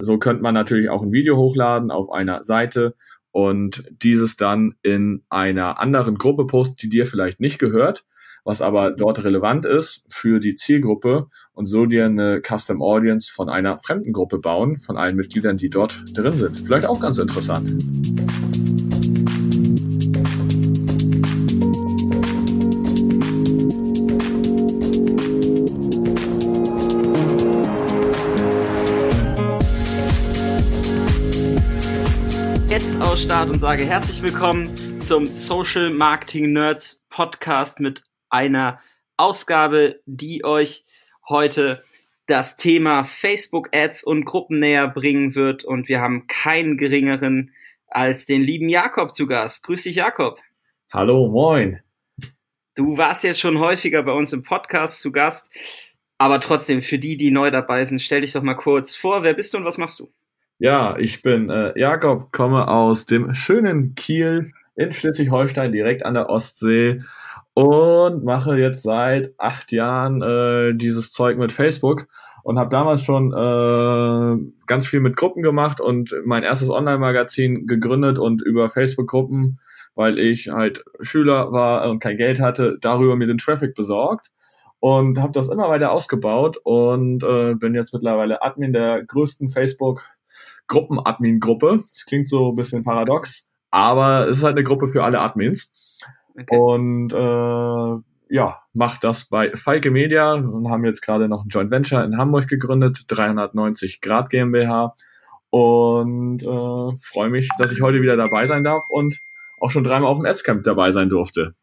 So könnte man natürlich auch ein Video hochladen auf einer Seite und dieses dann in einer anderen Gruppe posten, die dir vielleicht nicht gehört, was aber dort relevant ist für die Zielgruppe und so dir eine Custom Audience von einer fremden Gruppe bauen, von allen Mitgliedern, die dort drin sind. Vielleicht auch ganz interessant. Start und sage herzlich willkommen zum Social Marketing Nerds Podcast mit einer Ausgabe, die euch heute das Thema Facebook Ads und Gruppen näher bringen wird. Und wir haben keinen geringeren als den lieben Jakob zu Gast. Grüß dich, Jakob. Hallo, moin. Du warst jetzt schon häufiger bei uns im Podcast zu Gast, aber trotzdem für die, die neu dabei sind, stell dich doch mal kurz vor. Wer bist du und was machst du? Ja, ich bin äh, Jakob, komme aus dem schönen Kiel in Schleswig-Holstein, direkt an der Ostsee und mache jetzt seit acht Jahren äh, dieses Zeug mit Facebook und habe damals schon äh, ganz viel mit Gruppen gemacht und mein erstes Online-Magazin gegründet und über Facebook-Gruppen, weil ich halt Schüler war und kein Geld hatte, darüber mir den Traffic besorgt und habe das immer weiter ausgebaut und äh, bin jetzt mittlerweile Admin der größten Facebook Gruppen-Admin-Gruppe. Das klingt so ein bisschen paradox, aber es ist halt eine Gruppe für alle Admins. Okay. Und äh, ja, macht das bei Falke Media und haben jetzt gerade noch ein Joint Venture in Hamburg gegründet, 390 Grad GmbH. Und äh, freue mich, dass ich heute wieder dabei sein darf und auch schon dreimal auf dem Adscamp dabei sein durfte.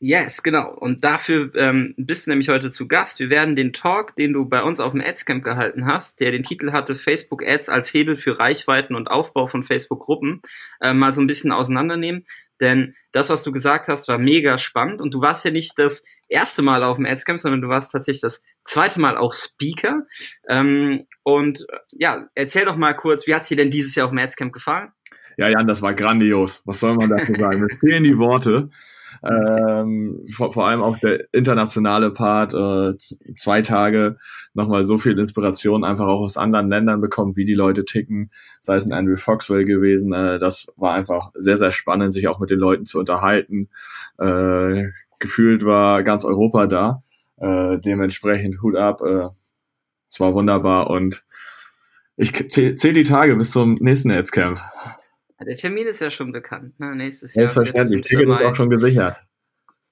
Yes, genau. Und dafür ähm, bist du nämlich heute zu Gast. Wir werden den Talk, den du bei uns auf dem Adscamp gehalten hast, der den Titel hatte Facebook Ads als Hebel für Reichweiten und Aufbau von Facebook-Gruppen, äh, mal so ein bisschen auseinandernehmen. Denn das, was du gesagt hast, war mega spannend. Und du warst ja nicht das erste Mal auf dem Adscamp, sondern du warst tatsächlich das zweite Mal auch Speaker. Ähm, und äh, ja, erzähl doch mal kurz, wie hat's dir denn dieses Jahr auf dem Adscamp gefallen? Ja, Jan, das war grandios. Was soll man dazu sagen? Mir fehlen die Worte. Ähm, vor, vor allem auch der internationale Part, äh, zwei Tage nochmal so viel Inspiration einfach auch aus anderen Ländern bekommen, wie die Leute ticken, sei es ein Andrew Foxwell gewesen. Äh, das war einfach sehr, sehr spannend, sich auch mit den Leuten zu unterhalten. Äh, gefühlt war ganz Europa da. Äh, dementsprechend Hut ab. Äh, es war wunderbar und ich zähle zähl die Tage bis zum nächsten Adscamp. Der Termin ist ja schon bekannt, ne? Nächstes Jahr. Selbstverständlich, Ticket ist auch schon gesichert.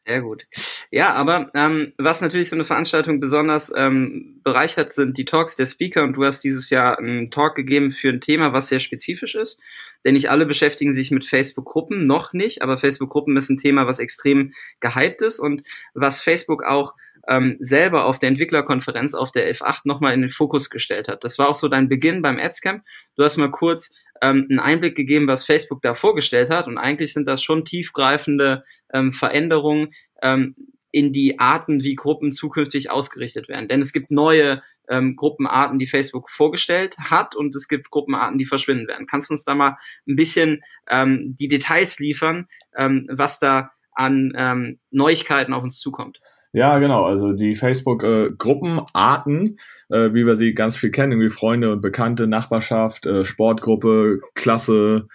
Sehr gut. Ja, aber ähm, was natürlich so eine Veranstaltung besonders ähm, bereichert, sind die Talks der Speaker. Und du hast dieses Jahr einen Talk gegeben für ein Thema, was sehr spezifisch ist. Denn nicht alle beschäftigen sich mit Facebook-Gruppen, noch nicht. Aber Facebook-Gruppen ist ein Thema, was extrem gehypt ist und was Facebook auch ähm, selber auf der Entwicklerkonferenz auf der F8 nochmal in den Fokus gestellt hat. Das war auch so dein Beginn beim Adscamp. Du hast mal kurz ähm, einen Einblick gegeben, was Facebook da vorgestellt hat. Und eigentlich sind das schon tiefgreifende ähm, Veränderungen ähm, in die Arten, wie Gruppen zukünftig ausgerichtet werden. Denn es gibt neue ähm, Gruppenarten, die Facebook vorgestellt hat und es gibt Gruppenarten, die verschwinden werden. Kannst du uns da mal ein bisschen ähm, die Details liefern, ähm, was da an ähm, Neuigkeiten auf uns zukommt? Ja, genau. Also die Facebook-Gruppenarten, äh, äh, wie wir sie ganz viel kennen, wie Freunde und Bekannte, Nachbarschaft, äh, Sportgruppe, Klasse,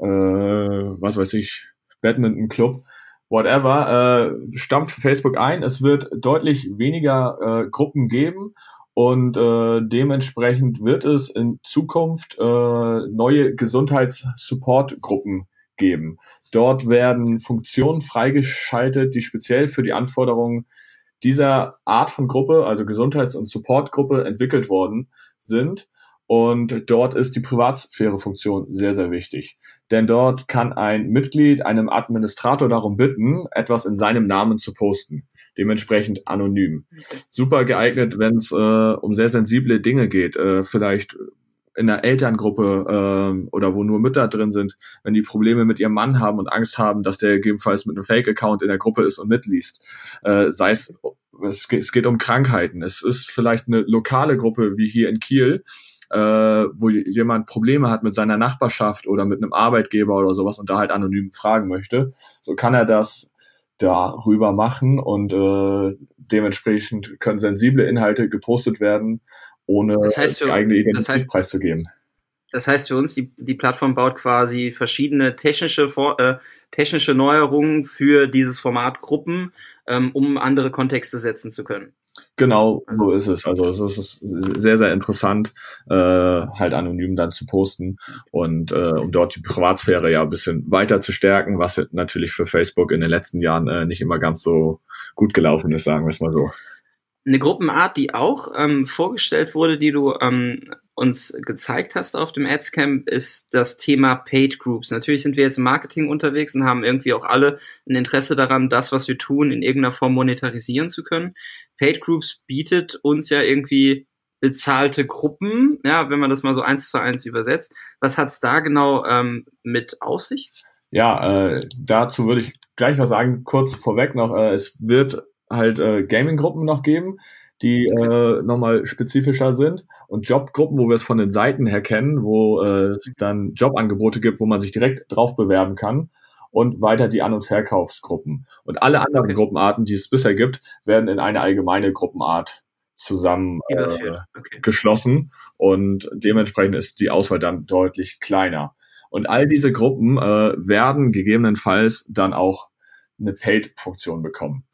äh, was weiß ich, Badminton-Club, whatever, äh, stampft Facebook ein. Es wird deutlich weniger äh, Gruppen geben und äh, dementsprechend wird es in Zukunft äh, neue Gesundheitssupport-Gruppen geben. Dort werden Funktionen freigeschaltet, die speziell für die Anforderungen dieser Art von Gruppe, also Gesundheits- und Supportgruppe, entwickelt worden sind. Und dort ist die Privatsphäre-Funktion sehr, sehr wichtig. Denn dort kann ein Mitglied einem Administrator darum bitten, etwas in seinem Namen zu posten. Dementsprechend anonym. Super geeignet, wenn es äh, um sehr sensible Dinge geht. Äh, vielleicht in einer Elterngruppe äh, oder wo nur Mütter drin sind, wenn die Probleme mit ihrem Mann haben und Angst haben, dass der gegebenenfalls mit einem Fake-Account in der Gruppe ist und mitliest. Äh, sei es, es geht, es geht um Krankheiten. Es ist vielleicht eine lokale Gruppe wie hier in Kiel, äh, wo jemand Probleme hat mit seiner Nachbarschaft oder mit einem Arbeitgeber oder sowas und da halt anonym fragen möchte. So kann er das darüber machen und äh, dementsprechend können sensible Inhalte gepostet werden ohne das heißt, die eigene Identität das heißt, preiszugeben. Das heißt für uns, die, die Plattform baut quasi verschiedene technische, äh, technische Neuerungen für dieses Format Gruppen, ähm, um andere Kontexte setzen zu können. Genau, so ist es. Also es ist sehr, sehr interessant, äh, halt anonym dann zu posten und äh, um dort die Privatsphäre ja ein bisschen weiter zu stärken, was natürlich für Facebook in den letzten Jahren äh, nicht immer ganz so gut gelaufen ist, sagen wir es mal so. Eine Gruppenart, die auch ähm, vorgestellt wurde, die du ähm, uns gezeigt hast auf dem Adscamp, ist das Thema Paid Groups. Natürlich sind wir jetzt im Marketing unterwegs und haben irgendwie auch alle ein Interesse daran, das, was wir tun, in irgendeiner Form monetarisieren zu können. Paid Groups bietet uns ja irgendwie bezahlte Gruppen, ja, wenn man das mal so eins zu eins übersetzt. Was hat's da genau ähm, mit auf sich? Ja, äh, dazu würde ich gleich was sagen, kurz vorweg noch. Äh, es wird halt äh, Gaming-Gruppen noch geben, die äh, nochmal spezifischer sind und Jobgruppen, wo wir es von den Seiten her kennen, wo äh, es dann Jobangebote gibt, wo man sich direkt drauf bewerben kann und weiter die An- und Verkaufsgruppen. Und alle anderen okay. Gruppenarten, die es bisher gibt, werden in eine allgemeine Gruppenart zusammen äh, okay. geschlossen und dementsprechend ist die Auswahl dann deutlich kleiner. Und all diese Gruppen äh, werden gegebenenfalls dann auch eine Paid-Funktion bekommen.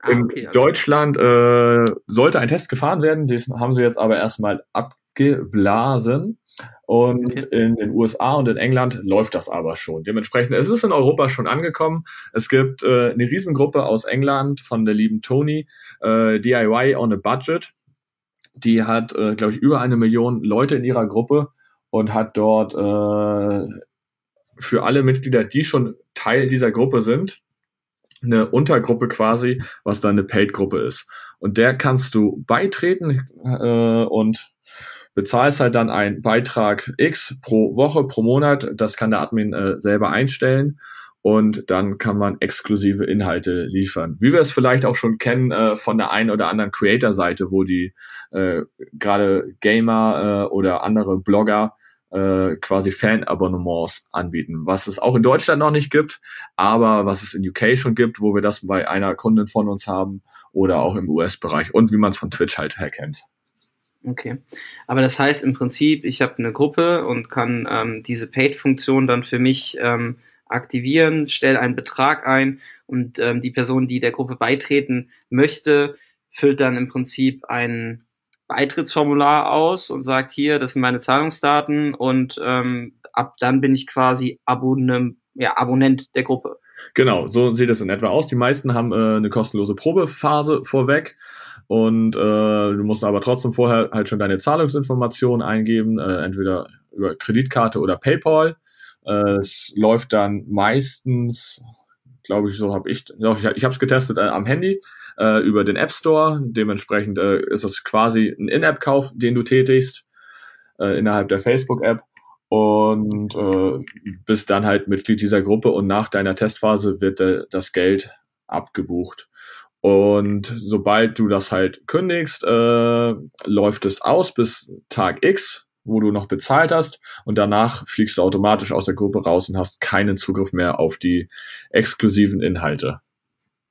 Ah, in okay, Deutschland äh, sollte ein Test gefahren werden, das haben sie jetzt aber erstmal abgeblasen. Und okay. in den USA und in England läuft das aber schon. Dementsprechend, es ist in Europa schon angekommen. Es gibt äh, eine Riesengruppe aus England von der lieben Tony, äh, DIY on a Budget. Die hat, äh, glaube ich, über eine Million Leute in ihrer Gruppe und hat dort äh, für alle Mitglieder, die schon Teil dieser Gruppe sind, eine Untergruppe quasi, was dann eine Paid-Gruppe ist. Und der kannst du beitreten äh, und bezahlst halt dann einen Beitrag X pro Woche, pro Monat. Das kann der Admin äh, selber einstellen. Und dann kann man exklusive Inhalte liefern. Wie wir es vielleicht auch schon kennen äh, von der einen oder anderen Creator-Seite, wo die äh, gerade Gamer äh, oder andere Blogger äh, quasi Fan-Abonnements anbieten, was es auch in Deutschland noch nicht gibt, aber was es in UK schon gibt, wo wir das bei einer Kundin von uns haben oder auch im US-Bereich und wie man es von Twitch halt her. Okay, aber das heißt im Prinzip, ich habe eine Gruppe und kann ähm, diese Paid-Funktion dann für mich ähm, aktivieren, stelle einen Betrag ein und ähm, die Person, die der Gruppe beitreten möchte, füllt dann im Prinzip einen Beitrittsformular aus und sagt hier, das sind meine Zahlungsdaten und ähm, ab dann bin ich quasi Abonnement, ja, Abonnent der Gruppe. Genau, so sieht es in etwa aus. Die meisten haben äh, eine kostenlose Probephase vorweg und äh, du musst aber trotzdem vorher halt schon deine Zahlungsinformationen eingeben, äh, entweder über Kreditkarte oder PayPal. Äh, es läuft dann meistens, glaube ich, so habe ich, ich, ich habe es getestet äh, am Handy äh, über den App Store. Dementsprechend äh, ist es quasi ein In-App-Kauf, den du tätigst äh, innerhalb der Facebook-App und äh, bist dann halt Mitglied dieser Gruppe und nach deiner Testphase wird äh, das Geld abgebucht. Und sobald du das halt kündigst, äh, läuft es aus bis Tag X, wo du noch bezahlt hast und danach fliegst du automatisch aus der Gruppe raus und hast keinen Zugriff mehr auf die exklusiven Inhalte.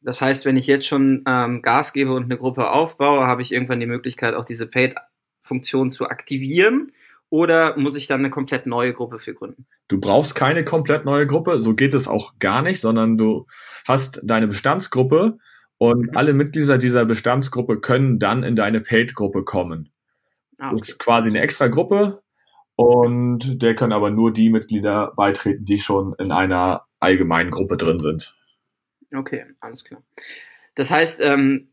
Das heißt, wenn ich jetzt schon ähm, Gas gebe und eine Gruppe aufbaue, habe ich irgendwann die Möglichkeit, auch diese Paid-Funktion zu aktivieren. Oder muss ich dann eine komplett neue Gruppe für gründen? Du brauchst keine komplett neue Gruppe, so geht es auch gar nicht, sondern du hast deine Bestandsgruppe und mhm. alle Mitglieder dieser Bestandsgruppe können dann in deine Paid-Gruppe kommen. Ah, okay. Das ist quasi eine extra Gruppe und der können aber nur die Mitglieder beitreten, die schon in einer allgemeinen Gruppe drin sind. Okay, alles klar. Das heißt, ähm,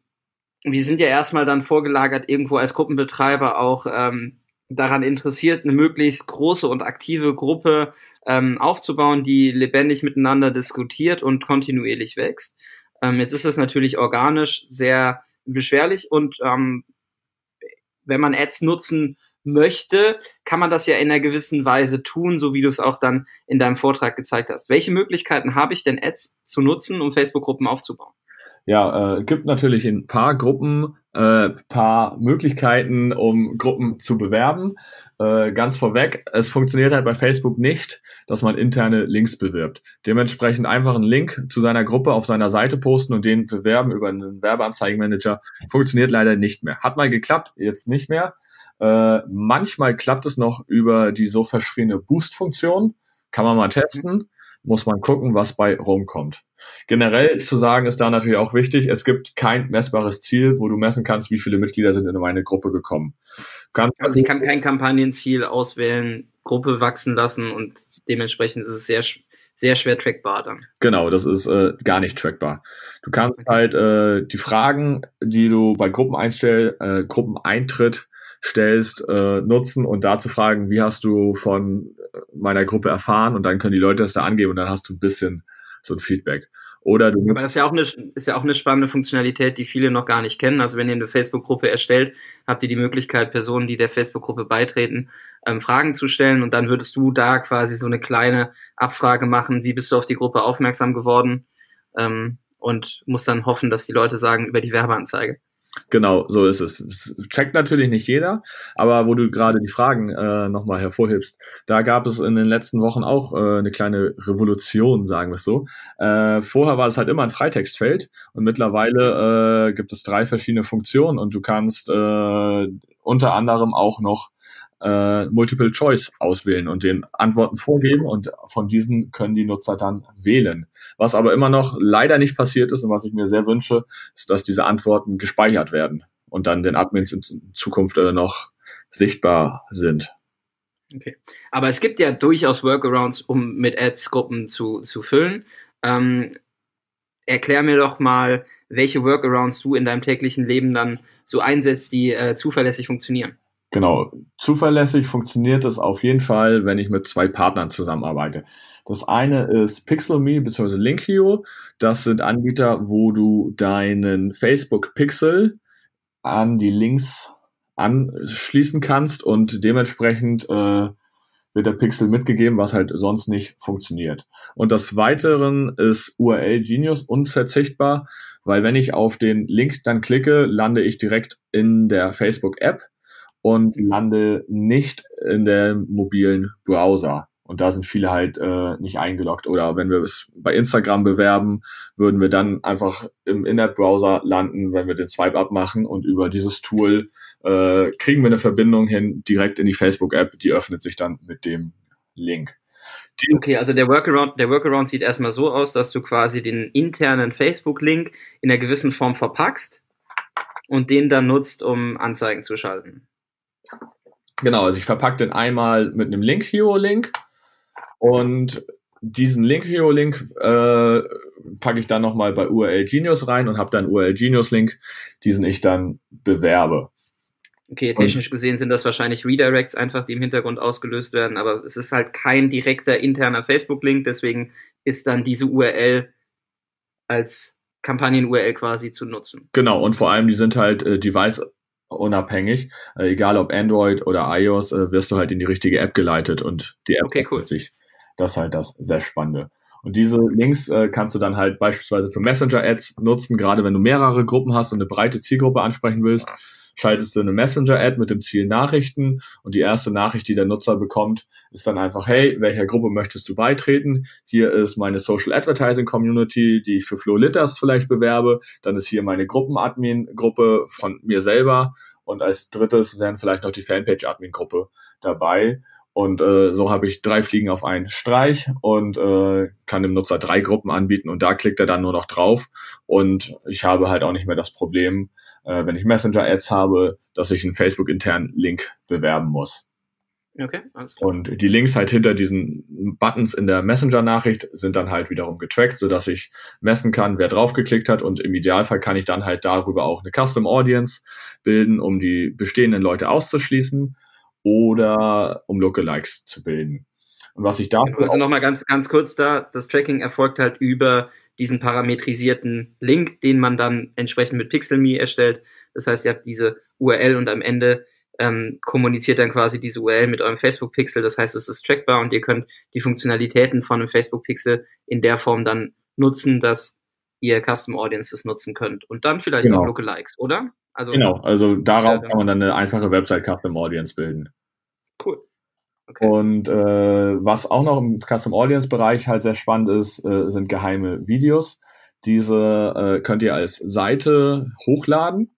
wir sind ja erstmal dann vorgelagert, irgendwo als Gruppenbetreiber auch ähm, daran interessiert, eine möglichst große und aktive Gruppe ähm, aufzubauen, die lebendig miteinander diskutiert und kontinuierlich wächst. Ähm, jetzt ist es natürlich organisch sehr beschwerlich und ähm, wenn man Ads nutzen möchte, kann man das ja in einer gewissen Weise tun, so wie du es auch dann in deinem Vortrag gezeigt hast. Welche Möglichkeiten habe ich denn Ads zu nutzen, um Facebook-Gruppen aufzubauen? Ja, äh, gibt natürlich ein paar Gruppen, äh, paar Möglichkeiten, um Gruppen zu bewerben. Äh, ganz vorweg, es funktioniert halt bei Facebook nicht, dass man interne Links bewirbt. Dementsprechend einfach einen Link zu seiner Gruppe auf seiner Seite posten und den bewerben über einen Werbeanzeigenmanager funktioniert leider nicht mehr. Hat mal geklappt, jetzt nicht mehr. Äh, manchmal klappt es noch über die so verschriebene Boost-Funktion. Kann man mal testen. Muss man gucken, was bei rumkommt. Generell zu sagen ist da natürlich auch wichtig, es gibt kein messbares Ziel, wo du messen kannst, wie viele Mitglieder sind in meine Gruppe gekommen. Kann also ich kann kein Kampagnenziel auswählen, Gruppe wachsen lassen und dementsprechend ist es sehr sehr schwer trackbar dann. Genau, das ist äh, gar nicht trackbar. Du kannst halt äh, die Fragen, die du bei Gruppeneinstell, äh, Gruppeneintritt stellst, äh, nutzen und dazu fragen, wie hast du von meiner Gruppe erfahren und dann können die Leute das da angeben und dann hast du ein bisschen so ein Feedback. Oder du Aber das ist ja auch eine, ist ja auch eine spannende Funktionalität, die viele noch gar nicht kennen. Also wenn ihr eine Facebook-Gruppe erstellt, habt ihr die Möglichkeit, Personen, die der Facebook-Gruppe beitreten, ähm, Fragen zu stellen und dann würdest du da quasi so eine kleine Abfrage machen, wie bist du auf die Gruppe aufmerksam geworden ähm, und musst dann hoffen, dass die Leute sagen über die Werbeanzeige. Genau, so ist es. Das checkt natürlich nicht jeder, aber wo du gerade die Fragen äh, nochmal hervorhebst, da gab es in den letzten Wochen auch äh, eine kleine Revolution, sagen wir es so. Äh, vorher war es halt immer ein Freitextfeld und mittlerweile äh, gibt es drei verschiedene Funktionen und du kannst äh, unter anderem auch noch äh, Multiple Choice auswählen und den Antworten vorgeben und von diesen können die Nutzer dann wählen. Was aber immer noch leider nicht passiert ist und was ich mir sehr wünsche, ist, dass diese Antworten gespeichert werden und dann den Admins in Zukunft äh, noch sichtbar sind. Okay. Aber es gibt ja durchaus Workarounds, um mit Ads Gruppen zu, zu füllen. Ähm, erklär mir doch mal, welche Workarounds du in deinem täglichen Leben dann so einsetzt, die äh, zuverlässig funktionieren. Genau. Zuverlässig funktioniert es auf jeden Fall, wenn ich mit zwei Partnern zusammenarbeite. Das eine ist PixelMe bzw. Linkio. Das sind Anbieter, wo du deinen Facebook Pixel an die Links anschließen kannst und dementsprechend äh, wird der Pixel mitgegeben, was halt sonst nicht funktioniert. Und das Weiteren ist URL Genius unverzichtbar, weil wenn ich auf den Link dann klicke, lande ich direkt in der Facebook App und lande nicht in der mobilen Browser. Und da sind viele halt äh, nicht eingeloggt. Oder wenn wir es bei Instagram bewerben, würden wir dann einfach im In-App-Browser landen, wenn wir den Swipe abmachen und über dieses Tool äh, kriegen wir eine Verbindung hin direkt in die Facebook-App. Die öffnet sich dann mit dem Link. Die okay, also der Workaround, der Workaround sieht erstmal so aus, dass du quasi den internen Facebook-Link in einer gewissen Form verpackst und den dann nutzt, um Anzeigen zu schalten. Genau, also ich verpacke den einmal mit einem Link Hero Link und diesen Link Hero Link äh, packe ich dann nochmal bei URL Genius rein und habe dann URL Genius Link, diesen ich dann bewerbe. Okay, technisch und, gesehen sind das wahrscheinlich Redirects einfach, die im Hintergrund ausgelöst werden, aber es ist halt kein direkter interner Facebook-Link, deswegen ist dann diese URL als Kampagnen-URL quasi zu nutzen. Genau, und vor allem, die sind halt äh, Device unabhängig, äh, egal ob Android oder iOS, äh, wirst du halt in die richtige App geleitet und die App okay, cool. sich. Das ist halt das sehr Spannende. Und diese Links äh, kannst du dann halt beispielsweise für Messenger-Ads nutzen, gerade wenn du mehrere Gruppen hast und eine breite Zielgruppe ansprechen willst schaltest du eine Messenger-Ad mit dem Ziel Nachrichten und die erste Nachricht, die der Nutzer bekommt, ist dann einfach, hey, welcher Gruppe möchtest du beitreten? Hier ist meine Social Advertising Community, die ich für Flow Litters vielleicht bewerbe. Dann ist hier meine Gruppen-Admin-Gruppe von mir selber und als drittes wären vielleicht noch die Fanpage-Admin-Gruppe dabei. Und äh, so habe ich drei Fliegen auf einen Streich und äh, kann dem Nutzer drei Gruppen anbieten und da klickt er dann nur noch drauf. Und ich habe halt auch nicht mehr das Problem, äh, wenn ich Messenger-Ads habe, dass ich einen Facebook-internen Link bewerben muss. Okay, alles klar. Und die Links halt hinter diesen Buttons in der Messenger-Nachricht sind dann halt wiederum getrackt, sodass ich messen kann, wer draufgeklickt hat und im Idealfall kann ich dann halt darüber auch eine Custom Audience bilden, um die bestehenden Leute auszuschließen oder um Lookalikes zu bilden. Und was ich da also nochmal ganz ganz kurz da, das Tracking erfolgt halt über diesen parametrisierten Link, den man dann entsprechend mit PixelMe erstellt. Das heißt, ihr habt diese URL und am Ende ähm, kommuniziert dann quasi diese URL mit eurem Facebook-Pixel. Das heißt, es ist trackbar und ihr könnt die Funktionalitäten von einem Facebook-Pixel in der Form dann nutzen, dass ihr Custom Audiences nutzen könnt. Und dann vielleicht genau. auch Lookalikes, oder? Also, genau, also darauf kann man dann eine einfache Website Custom Audience bilden. Cool. Okay. Und äh, was auch noch im Custom Audience Bereich halt sehr spannend ist, äh, sind geheime Videos. Diese äh, könnt ihr als Seite hochladen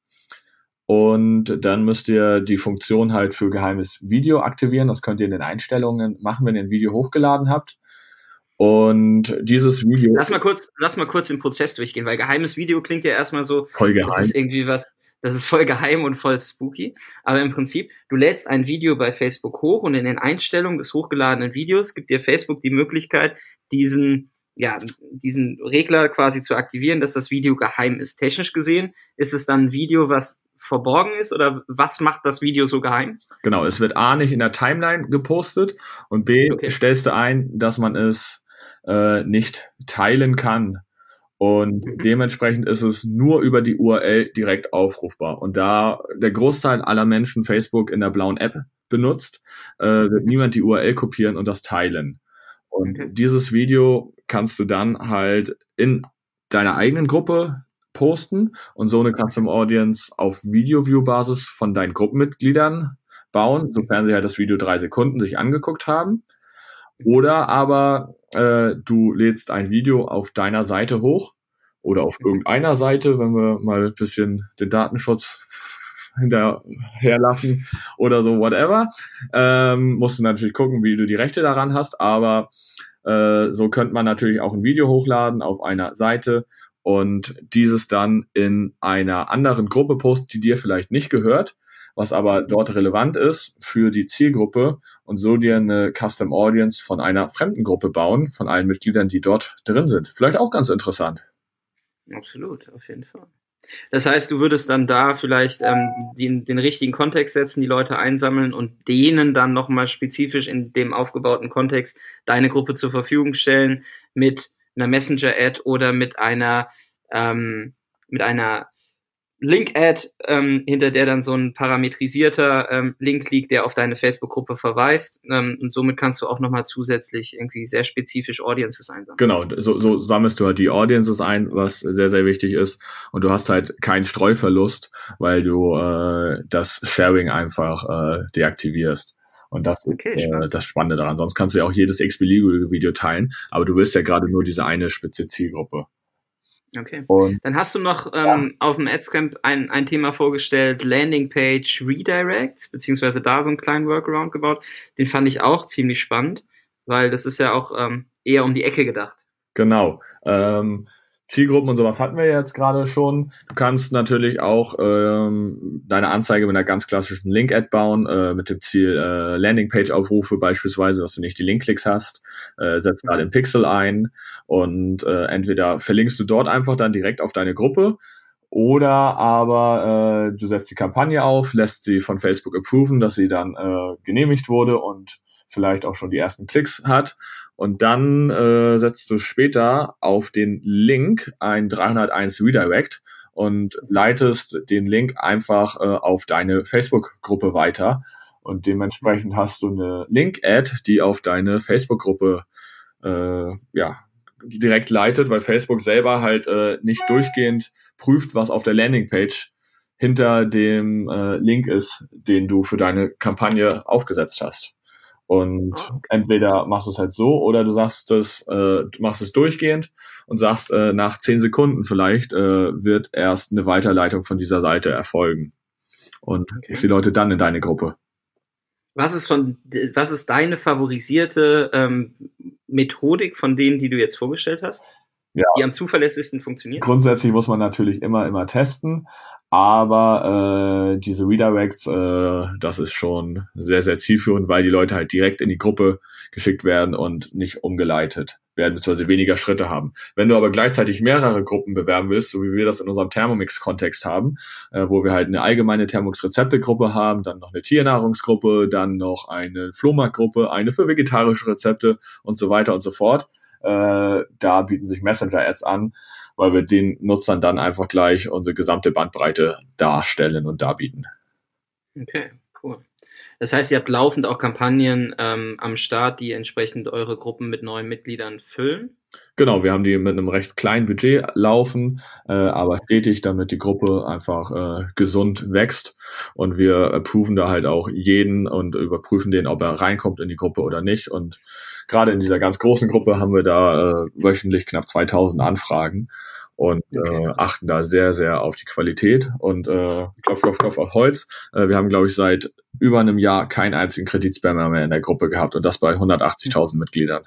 Und dann müsst ihr die Funktion halt für geheimes Video aktivieren. Das könnt ihr in den Einstellungen machen, wenn ihr ein Video hochgeladen habt. Und dieses Video. Lass mal kurz, lass mal kurz den Prozess durchgehen, weil geheimes Video klingt ja erstmal so, voll geheim. das ist irgendwie was, das ist voll geheim und voll spooky. Aber im Prinzip, du lädst ein Video bei Facebook hoch und in den Einstellungen des hochgeladenen Videos gibt dir Facebook die Möglichkeit, diesen, ja, diesen Regler quasi zu aktivieren, dass das Video geheim ist. Technisch gesehen ist es dann ein Video, was verborgen ist oder was macht das Video so geheim? Genau, es wird A nicht in der Timeline gepostet und B okay. stellst du ein, dass man es äh, nicht teilen kann. Und mhm. dementsprechend ist es nur über die URL direkt aufrufbar. Und da der Großteil aller Menschen Facebook in der blauen App benutzt, äh, wird niemand die URL kopieren und das teilen. Und okay. dieses Video kannst du dann halt in deiner eigenen Gruppe posten und so eine Custom Audience auf Video-View-Basis von deinen Gruppenmitgliedern bauen, sofern sie halt das Video drei Sekunden sich angeguckt haben. Oder aber äh, du lädst ein Video auf deiner Seite hoch oder auf irgendeiner Seite, wenn wir mal ein bisschen den Datenschutz hinterherlassen oder so, whatever. Ähm, musst du natürlich gucken, wie du die Rechte daran hast, aber äh, so könnte man natürlich auch ein Video hochladen auf einer Seite und dieses dann in einer anderen Gruppe posten, die dir vielleicht nicht gehört was aber dort relevant ist für die Zielgruppe und so dir eine Custom Audience von einer fremden Gruppe bauen, von allen Mitgliedern, die dort drin sind. Vielleicht auch ganz interessant. Absolut, auf jeden Fall. Das heißt, du würdest dann da vielleicht ähm, den, den richtigen Kontext setzen, die Leute einsammeln und denen dann nochmal spezifisch in dem aufgebauten Kontext deine Gruppe zur Verfügung stellen mit einer Messenger-Ad oder mit einer ähm, mit einer Link-Ad, ähm, hinter der dann so ein parametrisierter ähm, Link liegt, der auf deine Facebook-Gruppe verweist. Ähm, und somit kannst du auch nochmal zusätzlich irgendwie sehr spezifisch Audiences einsammeln. Genau, so, so sammelst du halt die Audiences ein, was sehr, sehr wichtig ist. Und du hast halt keinen Streuverlust, weil du äh, das Sharing einfach äh, deaktivierst. Und das okay, ist äh, das Spannende daran. Sonst kannst du ja auch jedes XP-Video teilen, aber du willst ja gerade nur diese eine spitze Zielgruppe. Okay. Und, Dann hast du noch ähm, ja. auf dem Adscamp ein, ein Thema vorgestellt, Landingpage Redirects, beziehungsweise da so einen kleinen Workaround gebaut. Den fand ich auch ziemlich spannend, weil das ist ja auch ähm, eher um die Ecke gedacht. Genau. Ähm, Zielgruppen und sowas hatten wir jetzt gerade schon. Du kannst natürlich auch ähm, deine Anzeige mit einer ganz klassischen Link-Ad bauen, äh, mit dem Ziel äh, Landingpage-Aufrufe beispielsweise, dass du nicht die Link-Klicks hast. Äh, setzt da den Pixel ein und äh, entweder verlinkst du dort einfach dann direkt auf deine Gruppe oder aber äh, du setzt die Kampagne auf, lässt sie von Facebook approven, dass sie dann äh, genehmigt wurde und vielleicht auch schon die ersten Klicks hat und dann äh, setzt du später auf den Link ein 301 Redirect und leitest den Link einfach äh, auf deine Facebook-Gruppe weiter. Und dementsprechend hast du eine Link-Ad, die auf deine Facebook-Gruppe äh, ja, direkt leitet, weil Facebook selber halt äh, nicht durchgehend prüft, was auf der Landingpage hinter dem äh, Link ist, den du für deine Kampagne aufgesetzt hast. Und ah, okay. entweder machst du es halt so oder du sagst es, äh, du machst es durchgehend und sagst, äh, nach zehn Sekunden vielleicht äh, wird erst eine Weiterleitung von dieser Seite erfolgen. Und okay. die Leute dann in deine Gruppe. Was ist von was ist deine favorisierte ähm, Methodik von denen, die du jetzt vorgestellt hast? Ja. Die am zuverlässigsten funktionieren? Grundsätzlich muss man natürlich immer, immer testen. Aber äh, diese Redirects, äh, das ist schon sehr, sehr zielführend, weil die Leute halt direkt in die Gruppe geschickt werden und nicht umgeleitet werden, beziehungsweise weniger Schritte haben. Wenn du aber gleichzeitig mehrere Gruppen bewerben willst, so wie wir das in unserem Thermomix-Kontext haben, äh, wo wir halt eine allgemeine Thermomix-Rezepte-Gruppe haben, dann noch eine Tiernahrungsgruppe, dann noch eine Flohmarktgruppe, eine für vegetarische Rezepte und so weiter und so fort, äh, da bieten sich Messenger-Ads an weil wir den Nutzern dann einfach gleich unsere gesamte Bandbreite darstellen und darbieten. Okay, cool. Das heißt, ihr habt laufend auch Kampagnen ähm, am Start, die entsprechend eure Gruppen mit neuen Mitgliedern füllen? Genau, wir haben die mit einem recht kleinen Budget laufen, äh, aber stetig, damit die Gruppe einfach äh, gesund wächst. Und wir approven da halt auch jeden und überprüfen den, ob er reinkommt in die Gruppe oder nicht. Und gerade in dieser ganz großen Gruppe haben wir da äh, wöchentlich knapp 2000 Anfragen. und äh, achten da sehr, sehr auf die Qualität und äh, klopf, klopf, klopf auf Holz. Äh, wir haben, glaube ich, seit über einem Jahr keinen einzigen Kreditspammer mehr in der Gruppe gehabt und das bei 180.000 Mitgliedern.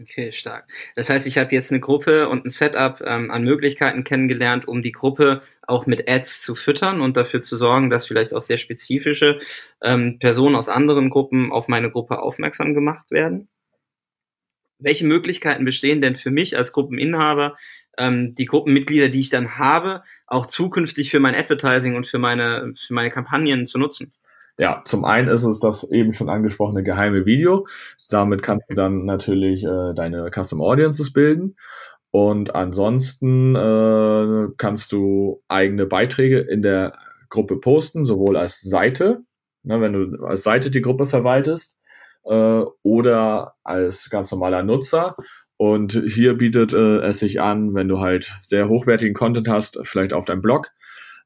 Okay, stark. Das heißt, ich habe jetzt eine Gruppe und ein Setup ähm, an Möglichkeiten kennengelernt, um die Gruppe auch mit Ads zu füttern und dafür zu sorgen, dass vielleicht auch sehr spezifische ähm, Personen aus anderen Gruppen auf meine Gruppe aufmerksam gemacht werden. Welche Möglichkeiten bestehen denn für mich als Gruppeninhaber, ähm, die Gruppenmitglieder, die ich dann habe, auch zukünftig für mein Advertising und für meine, für meine Kampagnen zu nutzen? Ja, zum einen ist es das eben schon angesprochene geheime Video. Damit kannst du dann natürlich äh, deine Custom Audiences bilden. Und ansonsten äh, kannst du eigene Beiträge in der Gruppe posten, sowohl als Seite, ne, wenn du als Seite die Gruppe verwaltest, äh, oder als ganz normaler Nutzer. Und hier bietet äh, es sich an, wenn du halt sehr hochwertigen Content hast, vielleicht auf deinem Blog,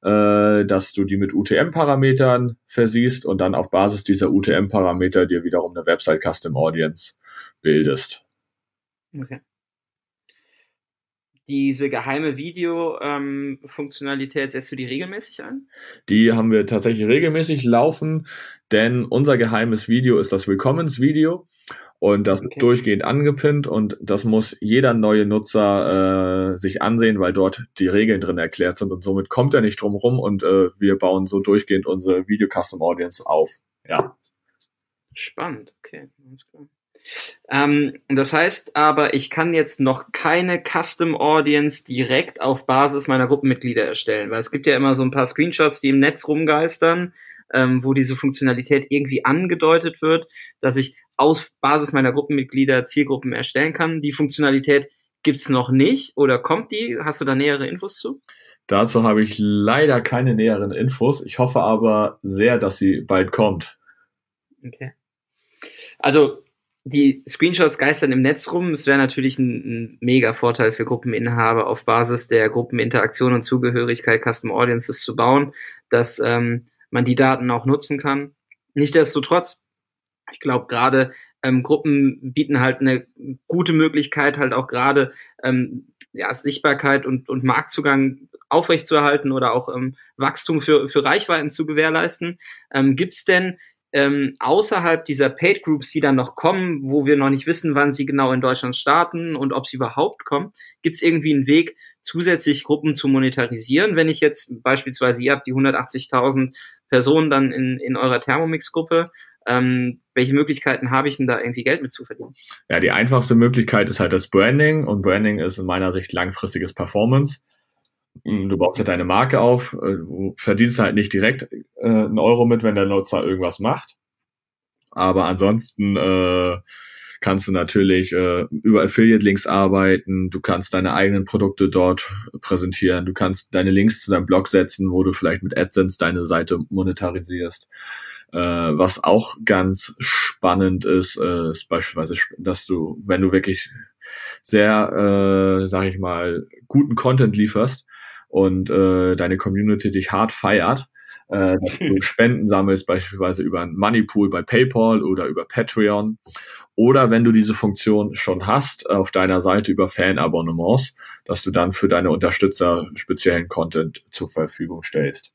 äh, dass du die mit UTM-Parametern versiehst und dann auf Basis dieser UTM-Parameter dir wiederum eine Website Custom Audience bildest. Okay. Diese geheime Video-Funktionalität, ähm, setzt du die regelmäßig ein? Die haben wir tatsächlich regelmäßig laufen, denn unser geheimes Video ist das Willkommensvideo und das okay. durchgehend angepinnt und das muss jeder neue Nutzer äh, sich ansehen, weil dort die Regeln drin erklärt sind und somit kommt er nicht drum rum und äh, wir bauen so durchgehend unsere Video Custom Audience auf. Ja. Spannend, okay. Ähm, das heißt aber, ich kann jetzt noch keine Custom Audience direkt auf Basis meiner Gruppenmitglieder erstellen, weil es gibt ja immer so ein paar Screenshots, die im Netz rumgeistern, ähm, wo diese Funktionalität irgendwie angedeutet wird, dass ich aus Basis meiner Gruppenmitglieder Zielgruppen erstellen kann. Die Funktionalität gibt's noch nicht oder kommt die? Hast du da nähere Infos zu? Dazu habe ich leider keine näheren Infos. Ich hoffe aber sehr, dass sie bald kommt. Okay. Also die Screenshots geistern im Netz rum. Es wäre natürlich ein, ein, mega Vorteil für Gruppeninhaber auf Basis der Gruppeninteraktion und Zugehörigkeit Custom Audiences zu bauen, dass ähm, man die Daten auch nutzen kann. Nichtsdestotrotz ich glaube, gerade ähm, Gruppen bieten halt eine gute Möglichkeit, halt auch gerade ähm, ja, Sichtbarkeit und, und Marktzugang aufrechtzuerhalten oder auch ähm, Wachstum für, für Reichweiten zu gewährleisten. Ähm, Gibt denn ähm, außerhalb dieser Paid Groups, die dann noch kommen, wo wir noch nicht wissen, wann sie genau in Deutschland starten und ob sie überhaupt kommen, gibt es irgendwie einen Weg, zusätzlich Gruppen zu monetarisieren? Wenn ich jetzt beispielsweise, ihr habt die 180.000 Personen dann in, in eurer Thermomix-Gruppe ähm, welche Möglichkeiten habe ich denn da irgendwie Geld mit zu verdienen? Ja, die einfachste Möglichkeit ist halt das Branding und Branding ist in meiner Sicht langfristiges Performance. Hm, du baust halt deine Marke auf, äh, du verdienst halt nicht direkt äh, einen Euro mit, wenn der Nutzer irgendwas macht. Aber ansonsten äh, kannst du natürlich äh, über Affiliate-Links arbeiten, du kannst deine eigenen Produkte dort präsentieren, du kannst deine Links zu deinem Blog setzen, wo du vielleicht mit AdSense deine Seite monetarisierst. Äh, was auch ganz spannend ist, äh, ist beispielsweise, dass du, wenn du wirklich sehr, äh, sag ich mal, guten Content lieferst und äh, deine Community dich hart feiert, äh, dass du Spenden sammelst, beispielsweise über ein Moneypool bei PayPal oder über Patreon. Oder wenn du diese Funktion schon hast, auf deiner Seite über Fan-Abonnements, dass du dann für deine Unterstützer speziellen Content zur Verfügung stellst.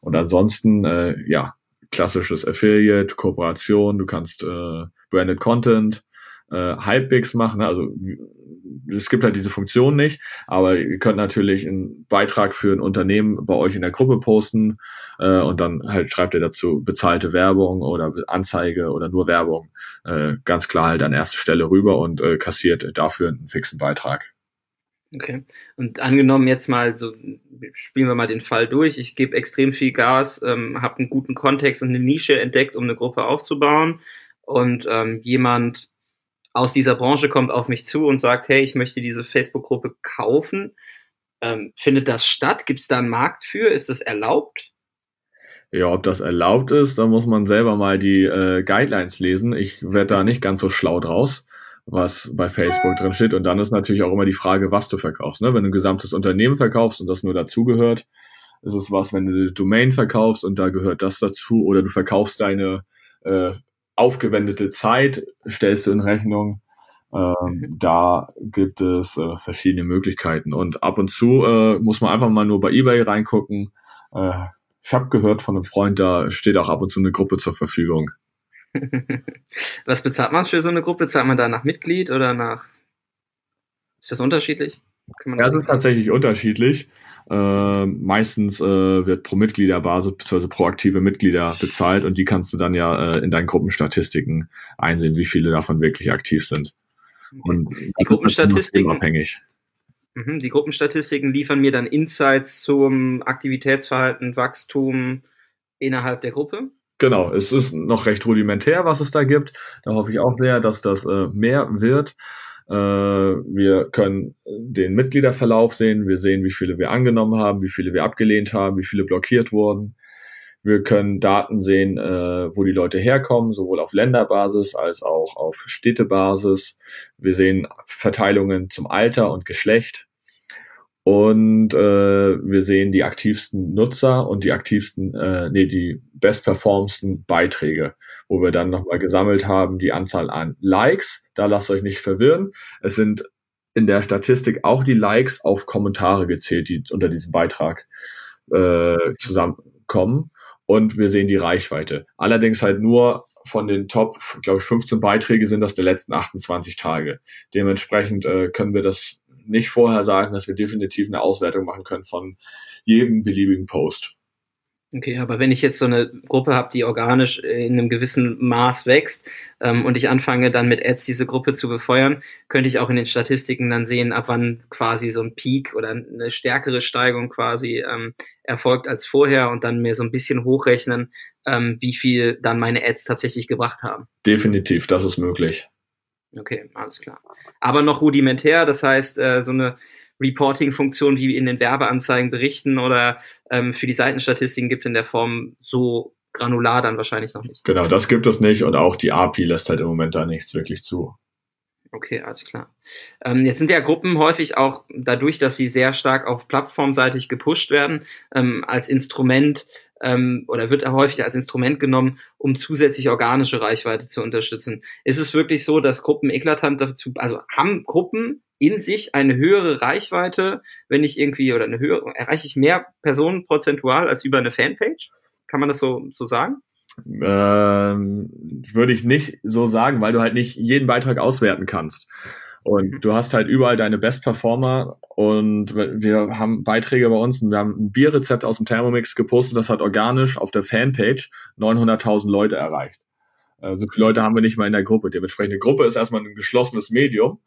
Und ansonsten, äh, ja, klassisches Affiliate, Kooperation, du kannst äh, Branded Content, äh, Hypebigs machen, also es gibt halt diese Funktion nicht, aber ihr könnt natürlich einen Beitrag für ein Unternehmen bei euch in der Gruppe posten äh, und dann halt schreibt ihr dazu bezahlte Werbung oder Anzeige oder nur Werbung äh, ganz klar halt an erste Stelle rüber und äh, kassiert dafür einen fixen Beitrag. Okay. Und angenommen jetzt mal, so spielen wir mal den Fall durch. Ich gebe extrem viel Gas, ähm, habe einen guten Kontext und eine Nische entdeckt, um eine Gruppe aufzubauen. Und ähm, jemand aus dieser Branche kommt auf mich zu und sagt, hey, ich möchte diese Facebook-Gruppe kaufen. Ähm, findet das statt? Gibt es da einen Markt für? Ist das erlaubt? Ja, ob das erlaubt ist, da muss man selber mal die äh, Guidelines lesen. Ich werde da nicht ganz so schlau draus was bei Facebook drin steht. Und dann ist natürlich auch immer die Frage, was du verkaufst. Ne? Wenn du ein gesamtes Unternehmen verkaufst und das nur dazugehört, ist es was, wenn du eine Domain verkaufst und da gehört das dazu, oder du verkaufst deine äh, aufgewendete Zeit, stellst du in Rechnung. Ähm, mhm. Da gibt es äh, verschiedene Möglichkeiten und ab und zu äh, muss man einfach mal nur bei eBay reingucken. Äh, ich habe gehört von einem Freund, da steht auch ab und zu eine Gruppe zur Verfügung. Was bezahlt man für so eine Gruppe? Zahlt man da nach Mitglied oder nach? Ist das unterschiedlich? Ja, das ist tatsächlich unterschiedlich. Äh, meistens äh, wird pro Mitgliederbasis bzw. pro aktive Mitglieder bezahlt und die kannst du dann ja äh, in deinen Gruppenstatistiken einsehen, wie viele davon wirklich aktiv sind. Und die Gruppenstatistiken abhängig. Mhm, die Gruppenstatistiken liefern mir dann Insights zum Aktivitätsverhalten, Wachstum innerhalb der Gruppe. Genau, es ist noch recht rudimentär, was es da gibt. Da hoffe ich auch sehr, dass das äh, mehr wird. Äh, wir können den Mitgliederverlauf sehen. Wir sehen, wie viele wir angenommen haben, wie viele wir abgelehnt haben, wie viele blockiert wurden. Wir können Daten sehen, äh, wo die Leute herkommen, sowohl auf Länderbasis als auch auf Städtebasis. Wir sehen Verteilungen zum Alter und Geschlecht. Und äh, wir sehen die aktivsten Nutzer und die aktivsten, nee, die bestperformsten Beiträge, wo wir dann nochmal gesammelt haben, die Anzahl an Likes. Da lasst euch nicht verwirren. Es sind in der Statistik auch die Likes auf Kommentare gezählt, die unter diesem Beitrag äh, zusammenkommen. Und wir sehen die Reichweite. Allerdings halt nur von den Top, glaube ich, 15 Beiträge sind das der letzten 28 Tage. Dementsprechend äh, können wir das nicht vorher sagen, dass wir definitiv eine Auswertung machen können von jedem beliebigen Post. Okay, aber wenn ich jetzt so eine Gruppe habe, die organisch in einem gewissen Maß wächst ähm, und ich anfange dann mit Ads diese Gruppe zu befeuern, könnte ich auch in den Statistiken dann sehen, ab wann quasi so ein Peak oder eine stärkere Steigung quasi ähm, erfolgt als vorher und dann mir so ein bisschen hochrechnen, ähm, wie viel dann meine Ads tatsächlich gebracht haben. Definitiv, das ist möglich. Okay, alles klar. Aber noch rudimentär, das heißt, äh, so eine Reporting-Funktion wie in den Werbeanzeigen berichten oder ähm, für die Seitenstatistiken gibt es in der Form so granular dann wahrscheinlich noch nicht. Genau, das gibt es nicht und auch die API lässt halt im Moment da nichts wirklich zu. Okay, alles klar. Ähm, jetzt sind ja Gruppen häufig auch dadurch, dass sie sehr stark auf plattformseitig gepusht werden, ähm, als Instrument ähm, oder wird häufig als Instrument genommen, um zusätzlich organische Reichweite zu unterstützen. Ist es wirklich so, dass Gruppen eklatant dazu, also haben Gruppen in sich eine höhere Reichweite, wenn ich irgendwie oder eine höhere, erreiche ich mehr Personen prozentual als über eine Fanpage? Kann man das so, so sagen? Ähm, würde ich nicht so sagen, weil du halt nicht jeden Beitrag auswerten kannst. Und mhm. du hast halt überall deine Best Performer und wir haben Beiträge bei uns und wir haben ein Bierrezept aus dem Thermomix gepostet, das hat organisch auf der Fanpage 900.000 Leute erreicht. Also so viele Leute haben wir nicht mal in der Gruppe. Dementsprechend eine Gruppe ist erstmal ein geschlossenes Medium,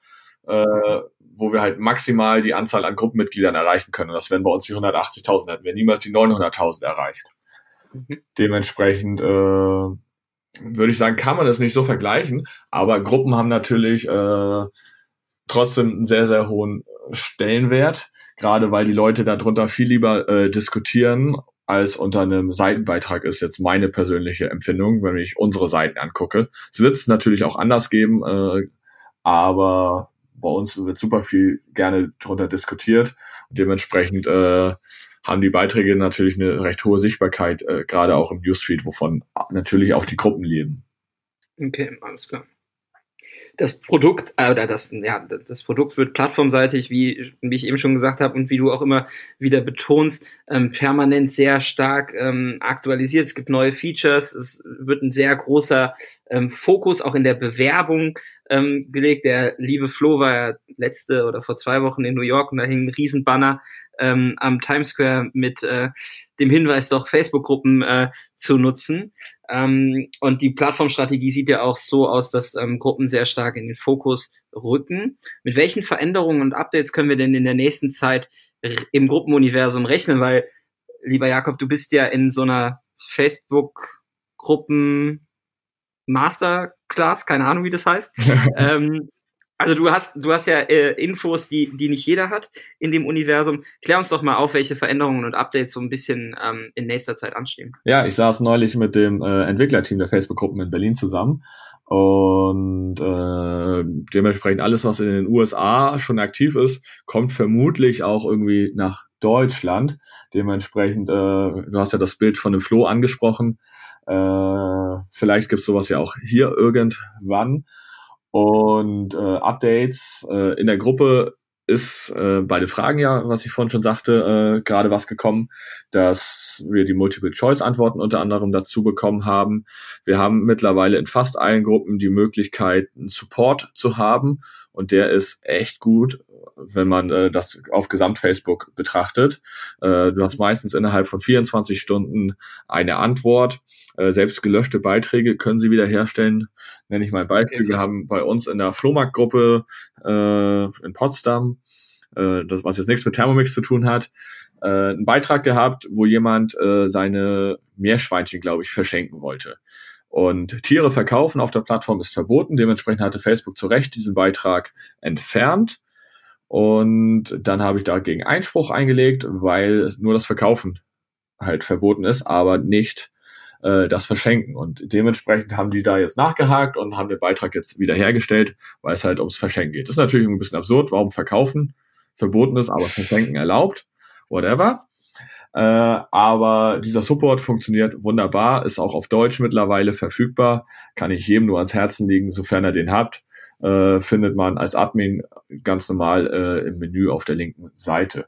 äh, wo wir halt maximal die Anzahl an Gruppenmitgliedern erreichen können. Und das wären bei uns die 180.000, hätten wir niemals die 900.000 erreicht. Mhm. Dementsprechend äh, würde ich sagen, kann man das nicht so vergleichen, aber Gruppen haben natürlich äh, trotzdem einen sehr, sehr hohen Stellenwert, gerade weil die Leute darunter viel lieber äh, diskutieren als unter einem Seitenbeitrag ist jetzt meine persönliche Empfindung, wenn ich unsere Seiten angucke. Es wird es natürlich auch anders geben, äh, aber bei uns wird super viel gerne darunter diskutiert. Und dementsprechend äh, haben die Beiträge natürlich eine recht hohe Sichtbarkeit, äh, gerade auch im Newsfeed, wovon natürlich auch die Gruppen leben. Okay, alles klar das Produkt äh, oder das ja das Produkt wird plattformseitig, wie, wie ich eben schon gesagt habe und wie du auch immer wieder betonst, ähm, permanent sehr stark ähm, aktualisiert. Es gibt neue Features, es wird ein sehr großer ähm, Fokus auch in der Bewerbung ähm, gelegt. Der liebe Flo war ja letzte oder vor zwei Wochen in New York und da hing ein Riesenbanner ähm, am Times Square mit äh, dem Hinweis, doch Facebook-Gruppen äh, zu nutzen. Ähm, und die Plattformstrategie sieht ja auch so aus, dass ähm, Gruppen sehr stark in den Fokus rücken. Mit welchen Veränderungen und Updates können wir denn in der nächsten Zeit im Gruppenuniversum rechnen? Weil, lieber Jakob, du bist ja in so einer Facebook-Gruppen Masterclass, keine Ahnung, wie das heißt. ähm, also du hast, du hast ja äh, Infos, die, die nicht jeder hat in dem Universum. Klär uns doch mal auf, welche Veränderungen und Updates so ein bisschen ähm, in nächster Zeit anstehen. Ja, ich saß neulich mit dem äh, Entwicklerteam der Facebook-Gruppen in Berlin zusammen und äh, dementsprechend alles, was in den USA schon aktiv ist, kommt vermutlich auch irgendwie nach Deutschland. Dementsprechend, äh, du hast ja das Bild von dem Flo angesprochen. Äh, vielleicht gibt's sowas ja auch hier irgendwann. Und äh, Updates. Äh, in der Gruppe ist äh, bei den Fragen ja, was ich vorhin schon sagte, äh, gerade was gekommen, dass wir die Multiple-Choice-Antworten unter anderem dazu bekommen haben. Wir haben mittlerweile in fast allen Gruppen die Möglichkeit, einen Support zu haben und der ist echt gut, wenn man äh, das auf Gesamt-Facebook betrachtet. Äh, du hast meistens innerhalb von 24 Stunden eine Antwort. Äh, selbst gelöschte Beiträge können sie wiederherstellen. Nenne ich mal ein Beispiel. Wir haben bei uns in der Flohmarktgruppe äh, in Potsdam, äh, das was jetzt nichts mit Thermomix zu tun hat, äh, einen Beitrag gehabt, wo jemand äh, seine Meerschweinchen, glaube ich, verschenken wollte. Und Tiere verkaufen auf der Plattform ist verboten. Dementsprechend hatte Facebook zu Recht diesen Beitrag entfernt. Und dann habe ich dagegen Einspruch eingelegt, weil nur das Verkaufen halt verboten ist, aber nicht äh, das Verschenken. Und dementsprechend haben die da jetzt nachgehakt und haben den Beitrag jetzt wieder hergestellt, weil es halt ums Verschenken geht. Das ist natürlich ein bisschen absurd. Warum verkaufen verboten ist, aber Verschenken erlaubt? Whatever. Äh, aber dieser Support funktioniert wunderbar, ist auch auf Deutsch mittlerweile verfügbar. Kann ich jedem nur ans Herzen legen, sofern er den habt. Äh, findet man als Admin ganz normal äh, im Menü auf der linken Seite.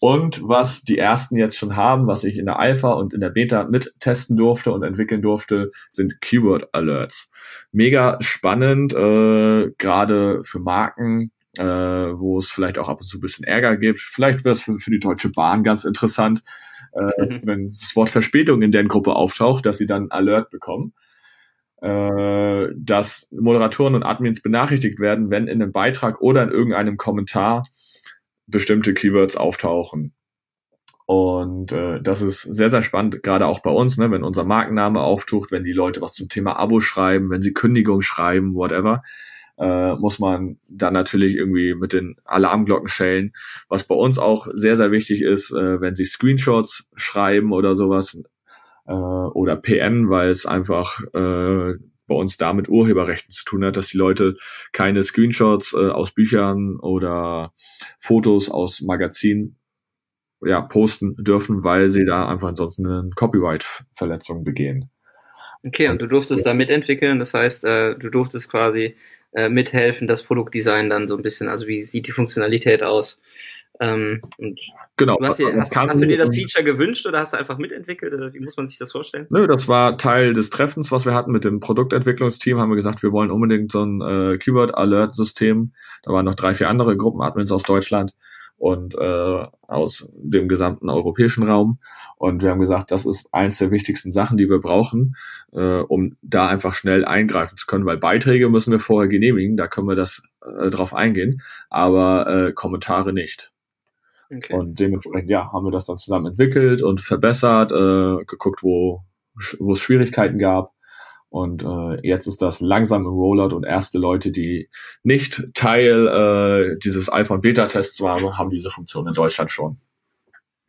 Und was die ersten jetzt schon haben, was ich in der Alpha und in der Beta mittesten durfte und entwickeln durfte, sind Keyword Alerts. Mega spannend, äh, gerade für Marken, äh, wo es vielleicht auch ab und zu ein bisschen Ärger gibt. Vielleicht wäre es für, für, die Deutsche Bahn ganz interessant, äh, mhm. wenn das Wort Verspätung in deren Gruppe auftaucht, dass sie dann Alert bekommen. Äh, dass Moderatoren und Admins benachrichtigt werden, wenn in einem Beitrag oder in irgendeinem Kommentar bestimmte Keywords auftauchen. Und äh, das ist sehr, sehr spannend, gerade auch bei uns, ne, wenn unser Markenname auftaucht, wenn die Leute was zum Thema Abo schreiben, wenn sie Kündigung schreiben, whatever äh, muss man dann natürlich irgendwie mit den Alarmglocken schellen. Was bei uns auch sehr, sehr wichtig ist, äh, wenn sie Screenshots schreiben oder sowas äh, oder PN, weil es einfach äh, bei uns da mit Urheberrechten zu tun hat, dass die Leute keine Screenshots äh, aus Büchern oder Fotos aus Magazinen ja, posten dürfen, weil sie da einfach ansonsten eine Copyright-Verletzung begehen. Okay, und du durftest da mitentwickeln, das heißt, äh, du durftest quasi äh, mithelfen, das Produktdesign dann so ein bisschen, also wie sieht die Funktionalität aus? Ähm, genau. Du hast, dir, hast, hast, du dir das Feature gewünscht oder hast du einfach mitentwickelt? Oder wie muss man sich das vorstellen? Nö, das war Teil des Treffens, was wir hatten mit dem Produktentwicklungsteam. Haben wir gesagt, wir wollen unbedingt so ein äh, Keyword-Alert-System. Da waren noch drei, vier andere Gruppenadmins aus Deutschland und äh, aus dem gesamten europäischen Raum. Und wir haben gesagt, das ist eins der wichtigsten Sachen, die wir brauchen, äh, um da einfach schnell eingreifen zu können, weil Beiträge müssen wir vorher genehmigen, da können wir das äh, drauf eingehen, aber äh, Kommentare nicht. Okay. Und dementsprechend, ja, haben wir das dann zusammen entwickelt und verbessert, äh, geguckt, wo, wo es Schwierigkeiten gab und äh, jetzt ist das langsam im Rollout und erste Leute, die nicht Teil äh, dieses Alpha- und Beta-Tests waren, haben diese Funktion in Deutschland schon.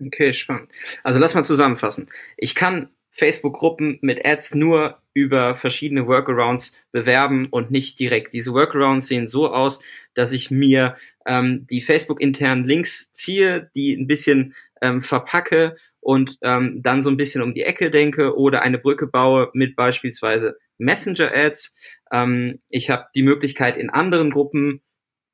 Okay, spannend. Also lass mal zusammenfassen. Ich kann Facebook-Gruppen mit Ads nur über verschiedene Workarounds bewerben und nicht direkt. Diese Workarounds sehen so aus, dass ich mir ähm, die Facebook-internen Links ziehe, die ein bisschen ähm, verpacke und ähm, dann so ein bisschen um die Ecke denke oder eine Brücke baue mit beispielsweise Messenger-Ads. Ähm, ich habe die Möglichkeit, in anderen Gruppen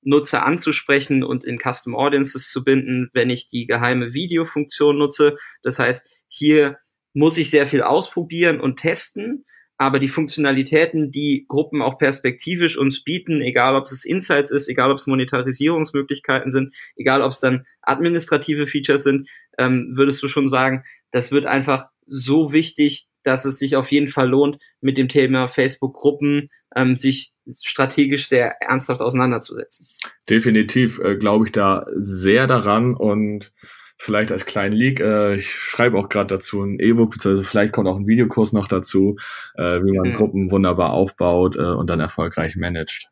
Nutzer anzusprechen und in Custom Audiences zu binden, wenn ich die geheime Videofunktion nutze. Das heißt, hier muss ich sehr viel ausprobieren und testen, aber die Funktionalitäten, die Gruppen auch perspektivisch uns bieten, egal ob es Insights ist, egal ob es Monetarisierungsmöglichkeiten sind, egal ob es dann administrative Features sind, ähm, würdest du schon sagen, das wird einfach so wichtig, dass es sich auf jeden Fall lohnt, mit dem Thema Facebook-Gruppen ähm, sich strategisch sehr ernsthaft auseinanderzusetzen. Definitiv äh, glaube ich da sehr daran und vielleicht als kleinen Leak, äh, ich schreibe auch gerade dazu ein E-Book, beziehungsweise vielleicht kommt auch ein Videokurs noch dazu, äh, wie man mhm. Gruppen wunderbar aufbaut äh, und dann erfolgreich managt.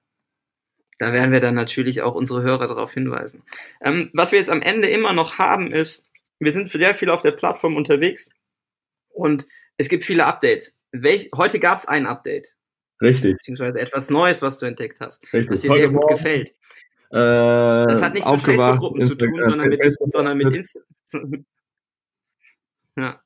Da werden wir dann natürlich auch unsere Hörer darauf hinweisen. Ähm, was wir jetzt am Ende immer noch haben, ist, wir sind sehr viel auf der Plattform unterwegs und es gibt viele Updates. Welch, heute gab es ein Update. Richtig. Beziehungsweise etwas Neues, was du entdeckt hast, Richtig. was dir heute sehr gut morgen, gefällt. Äh, das hat nichts mit Facebook-Gruppen zu tun, sondern mit, sondern mit Insta ja.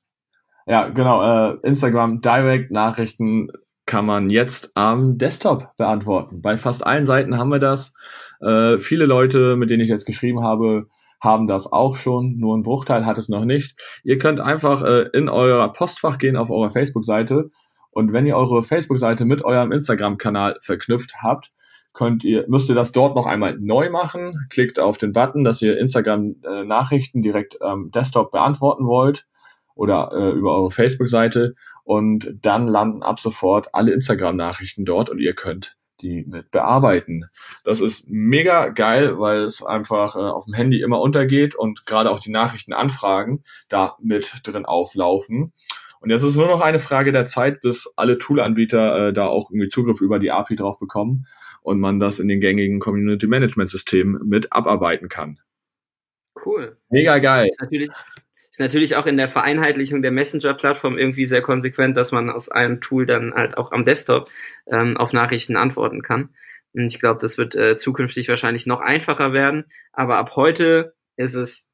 Ja, genau. Äh, Instagram Direct Nachrichten kann man jetzt am Desktop beantworten. Bei fast allen Seiten haben wir das. Äh, viele Leute, mit denen ich jetzt geschrieben habe, haben das auch schon, nur ein Bruchteil hat es noch nicht. Ihr könnt einfach äh, in euer Postfach gehen auf eurer Facebook-Seite und wenn ihr eure Facebook-Seite mit eurem Instagram-Kanal verknüpft habt, könnt ihr, müsst ihr das dort noch einmal neu machen. Klickt auf den Button, dass ihr Instagram-Nachrichten direkt am Desktop beantworten wollt oder äh, über eure Facebook-Seite und dann landen ab sofort alle Instagram-Nachrichten dort und ihr könnt die mit bearbeiten. Das ist mega geil, weil es einfach äh, auf dem Handy immer untergeht und gerade auch die Nachrichtenanfragen da mit drin auflaufen. Und jetzt ist nur noch eine Frage der Zeit, bis alle Tool-Anbieter äh, da auch irgendwie Zugriff über die API drauf bekommen und man das in den gängigen Community Management Systemen mit abarbeiten kann. Cool. Mega geil. Ist natürlich, ist natürlich auch in der Vereinheitlichung der Messenger-Plattform irgendwie sehr konsequent, dass man aus einem Tool dann halt auch am Desktop ähm, auf Nachrichten antworten kann. Und ich glaube, das wird äh, zukünftig wahrscheinlich noch einfacher werden. Aber ab heute ist es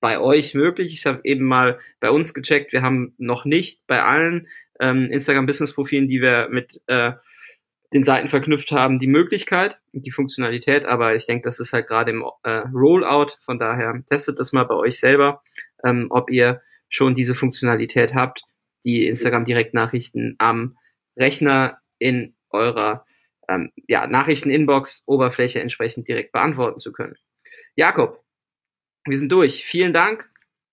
bei euch möglich. Ich habe eben mal bei uns gecheckt, wir haben noch nicht bei allen ähm, Instagram-Business-Profilen, die wir mit äh, den Seiten verknüpft haben, die Möglichkeit und die Funktionalität, aber ich denke, das ist halt gerade im äh, Rollout, von daher testet das mal bei euch selber, ähm, ob ihr schon diese Funktionalität habt, die Instagram-Direktnachrichten am Rechner in eurer ähm, ja, Nachrichten-Inbox-Oberfläche entsprechend direkt beantworten zu können. Jakob, wir sind durch. Vielen Dank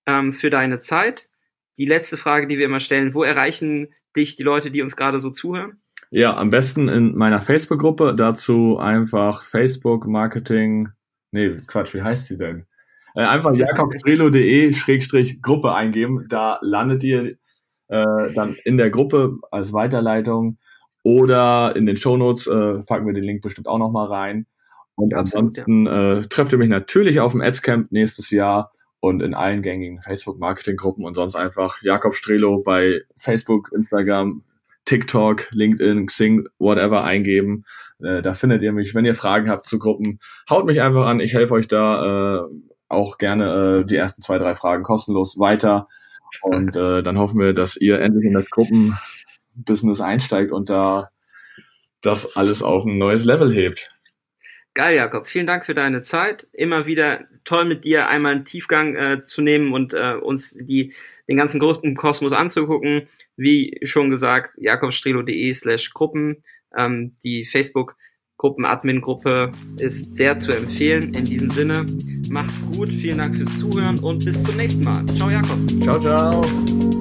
ähm, für deine Zeit. Die letzte Frage, die wir immer stellen, wo erreichen dich die Leute, die uns gerade so zuhören? Ja, am besten in meiner Facebook-Gruppe. Dazu einfach Facebook Marketing. Nee, Quatsch, wie heißt sie denn? Äh, einfach jakobstrelo.de Schrägstrich Gruppe eingeben. Da landet ihr äh, dann in der Gruppe als Weiterleitung oder in den Shownotes äh, packen wir den Link bestimmt auch nochmal rein. Und ansonsten äh, trefft ihr mich natürlich auf dem Adscamp nächstes Jahr und in allen gängigen Facebook-Marketing-Gruppen und sonst einfach Jakob Strelo bei Facebook, Instagram, TikTok, LinkedIn, Xing, whatever eingeben. Äh, da findet ihr mich. Wenn ihr Fragen habt zu Gruppen, haut mich einfach an. Ich helfe euch da äh, auch gerne äh, die ersten zwei, drei Fragen kostenlos weiter. Und äh, dann hoffen wir, dass ihr endlich in das Gruppenbusiness einsteigt und da das alles auf ein neues Level hebt. Geil, Jakob. Vielen Dank für deine Zeit. Immer wieder toll mit dir einmal einen Tiefgang äh, zu nehmen und äh, uns die, den ganzen großen Kosmos anzugucken. Wie schon gesagt, jakobstrelo.de slash Gruppen. Ähm, die Facebook Gruppen-Admin-Gruppe ist sehr zu empfehlen. In diesem Sinne, macht's gut. Vielen Dank fürs Zuhören und bis zum nächsten Mal. Ciao, Jakob. Ciao, ciao.